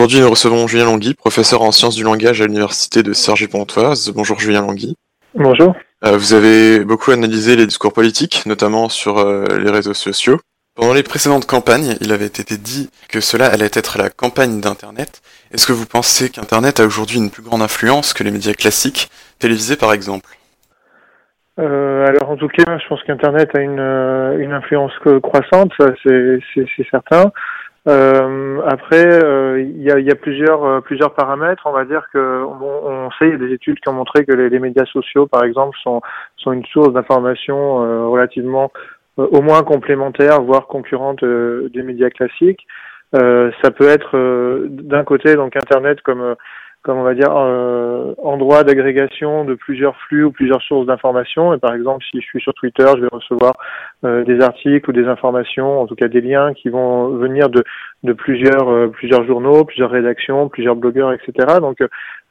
Aujourd'hui, nous recevons Julien Langui, professeur en sciences du langage à l'université de Cergy-Pontoise. Bonjour Julien Langui. Bonjour. Euh, vous avez beaucoup analysé les discours politiques, notamment sur euh, les réseaux sociaux. Pendant les précédentes campagnes, il avait été dit que cela allait être la campagne d'Internet. Est-ce que vous pensez qu'Internet a aujourd'hui une plus grande influence que les médias classiques, télévisés par exemple? Euh, alors en tout cas, je pense qu'Internet a une, une influence croissante, ça c'est certain. Euh, après, euh, il y, a, y, a, plusieurs euh, plusieurs paramètres. On va dire que on, on sait, il y a des études qui ont montré que les, les médias sociaux, par exemple, sont sont une source d'information euh, relativement au moins complémentaire, voire concurrente des médias classiques. ça peut être d'un côté donc Internet comme comme on va dire, euh, endroit d'agrégation de plusieurs flux ou plusieurs sources d'informations. Et par exemple, si je suis sur Twitter, je vais recevoir euh, des articles ou des informations, en tout cas des liens qui vont venir de, plusieurs, euh, plusieurs journaux, plusieurs rédactions, plusieurs blogueurs, etc. Donc,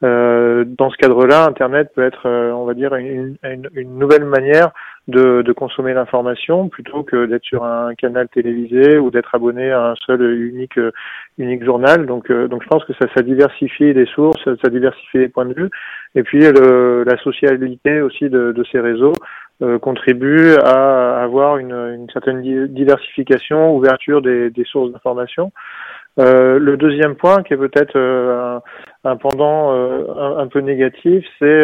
euh, dans ce cadre-là, Internet peut être, on va dire, une nouvelle manière de, de consommer l'information plutôt que d'être sur un canal télévisé ou d'être abonné à un seul unique unique journal. Donc, euh, donc je pense que ça, ça diversifie les sources, ça diversifie les points de vue. Et puis le, la sociabilité aussi de, de ces réseaux euh, contribue à avoir une, une, certaine diversification, ouverture des, des sources d'information. Euh, le deuxième point, qui est peut-être euh, un, pendant euh, un, peu négatif, c'est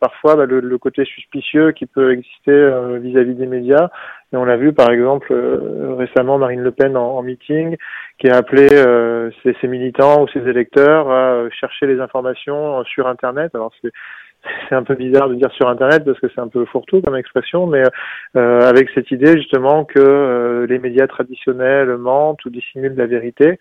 parfois bah, le, côté suspicieux qui peut exister vis-à-vis des médias. Et on l'a vu par exemple récemment Marine Le Pen en, meeting, qui a appelé ses, ses, militants ou ses électeurs à chercher les informations sur Internet. Alors c'est c'est un peu bizarre de dire sur Internet parce que c'est un peu fourre-tout comme expression, mais euh, avec cette idée justement que les médias traditionnels mentent ou dissimulent la vérité.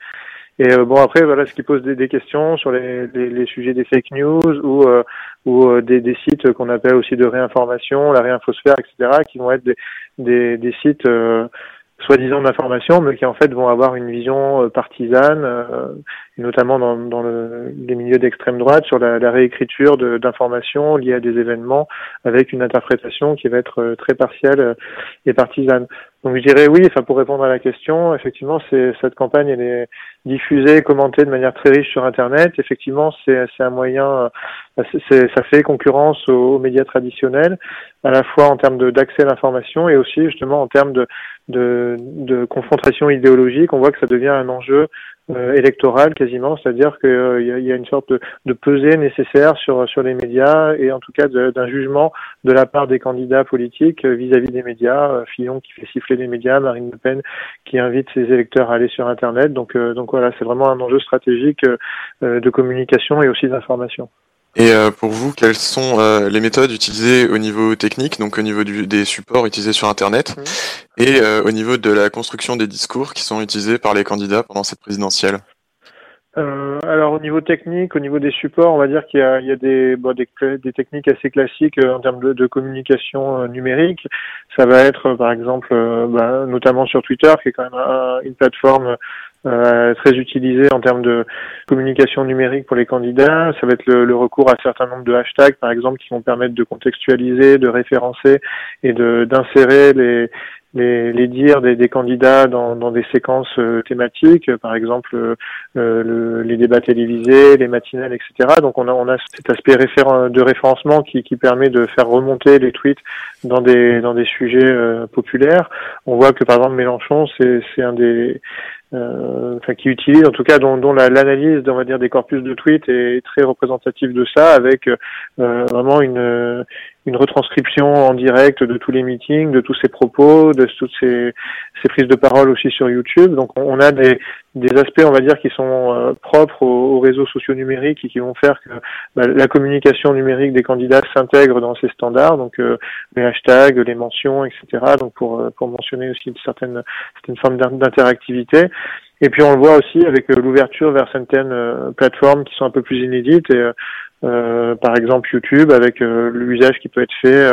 Et euh, bon après voilà ce qui pose des, des questions sur les, les, les, sujets des fake news ou euh, ou euh, des, des, sites qu'on appelle aussi de réinformation, la réinfosphère, etc. qui vont être des, des, des sites soi-disant d'information, mais qui en fait vont avoir une vision partisane, euh, notamment dans, le, les milieux d'extrême droite, sur la, la réécriture d'informations liées à des événements, avec une interprétation qui va être très partielle et partisane. Donc je dirais oui, enfin pour répondre à la question, effectivement, c'est cette campagne elle est diffusée, commentée de manière très riche sur Internet. Effectivement, c'est un moyen, euh, ça fait concurrence aux, médias traditionnels, à la fois en termes d'accès à l'information et aussi justement en termes de, de, de confrontation idéologique. On voit que ça devient un enjeu euh, quasiment, c'est-à-dire qu'il euh, y, a une sorte de, de, pesée nécessaire sur sur les médias et en tout cas d'un jugement de la part des candidats politiques euh, vis-à-vis des médias. Fillon qui fait siffler les médias, Marine Le Pen qui invite ses électeurs à aller sur Internet. Donc donc voilà, c'est vraiment un enjeu stratégique de communication et aussi d'information. Et euh, pour vous, quelles sont euh, les méthodes utilisées au niveau technique, donc au niveau du, des supports utilisés sur Internet, mmh. et euh, au niveau de la construction des discours qui sont utilisés par les candidats pendant cette présidentielle? Euh, alors au niveau technique, au niveau des supports, on va dire qu'il y a, il y des, des, techniques assez classiques en termes de, de communication numérique. Ça va être par exemple, bah, notamment sur Twitter, qui est quand même une plateforme euh, très utilisé en termes de communication numérique pour les candidats. Ça va être le, recours à un certain nombre de hashtags, par exemple, qui vont permettre de contextualiser, de référencer et d'insérer les, les, les dires des, des candidats dans, dans, des séquences euh, thématiques, par exemple euh, le, les débats télévisés, les matinales, etc. Donc on a, on a cet aspect de référencement qui, qui permet de faire remonter les tweets dans des, dans des sujets euh, populaires. On voit que par exemple Mélenchon, c'est un des euh, enfin qui utilise en tout cas dont, dont l'analyse on va dire des corpus de tweets est très représentative de ça avec euh, vraiment une une retranscription en direct de tous les meetings, de tous ses propos, de toutes ses, ses prises de parole aussi sur YouTube. Donc on a des, des aspects, on va dire, qui sont euh, propres aux, réseaux sociaux numériques et qui vont faire que bah, la communication numérique des candidats s'intègre dans ces standards, donc euh, les hashtags, les mentions, etc. Donc pour euh, pour mentionner aussi une certaine certaine forme d'interactivité. Et puis on le voit aussi avec l'ouverture vers certaines plateformes qui sont un peu plus inédites et euh, par exemple YouTube avec euh, l'usage qui peut être fait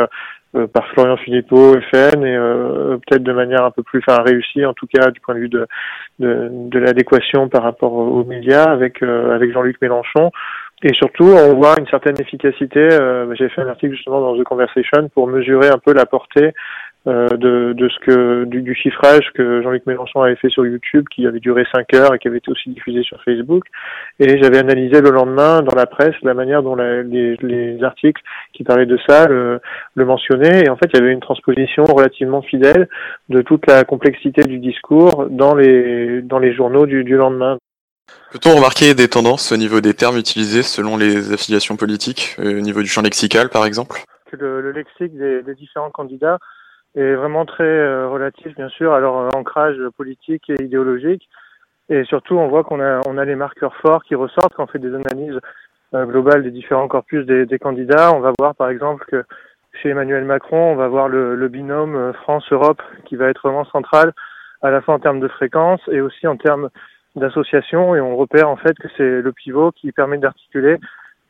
euh, par Florian Philippot, FN, et peut-être de manière un peu plus enfin, réussie, en tout cas du point de vue de, de, de l'adéquation par rapport aux médias avec, avec Jean-Luc Mélenchon. Et surtout, on voit une certaine efficacité. J'ai fait un article justement dans The Conversation pour mesurer un peu la portée euh, de, de ce que du, du chiffrage que Jean-Luc Mélenchon avait fait sur YouTube, qui avait duré cinq heures et qui avait été aussi diffusé sur Facebook. Et j'avais analysé le lendemain dans la presse la manière dont la, les, les, articles qui parlaient de ça le, le, mentionnaient. Et en fait, il y avait une transposition relativement fidèle de toute la complexité du discours dans les dans les journaux du, du lendemain. Peut-on remarquer des tendances au niveau des termes utilisés selon les affiliations politiques, euh, au niveau du champ lexical par exemple? Le, le lexique des, des différents candidats est vraiment très euh, relatif, bien sûr, à leur euh, ancrage politique et idéologique. Et surtout, on voit qu'on a, on a les marqueurs forts qui ressortent quand on fait des analyses euh, globales des différents corpus des, des, candidats. On va voir, par exemple, que chez Emmanuel Macron, on va voir le, le binôme France-Europe qui va être vraiment central, à la fois en termes de fréquence et aussi en termes d'association. Et on repère en fait que c'est le pivot qui permet d'articuler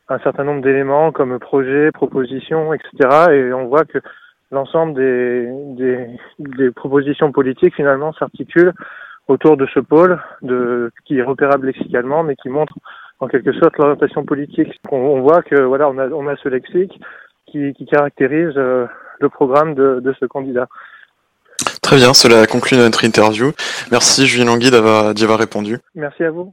un certain nombre d'éléments comme projets, propositions, etc. Et on voit que l'ensemble des, des, des, propositions politiques finalement s'articulent autour de ce pôle de, qui est repérable lexicalement, mais qui montre en quelque sorte l'orientation politique. On, on, voit que voilà, on a, on a ce lexique qui, qui caractérise euh, le programme de, de, ce candidat. Très bien, cela conclut notre interview. Merci Julien Langui d'y avoir répondu. Merci à vous.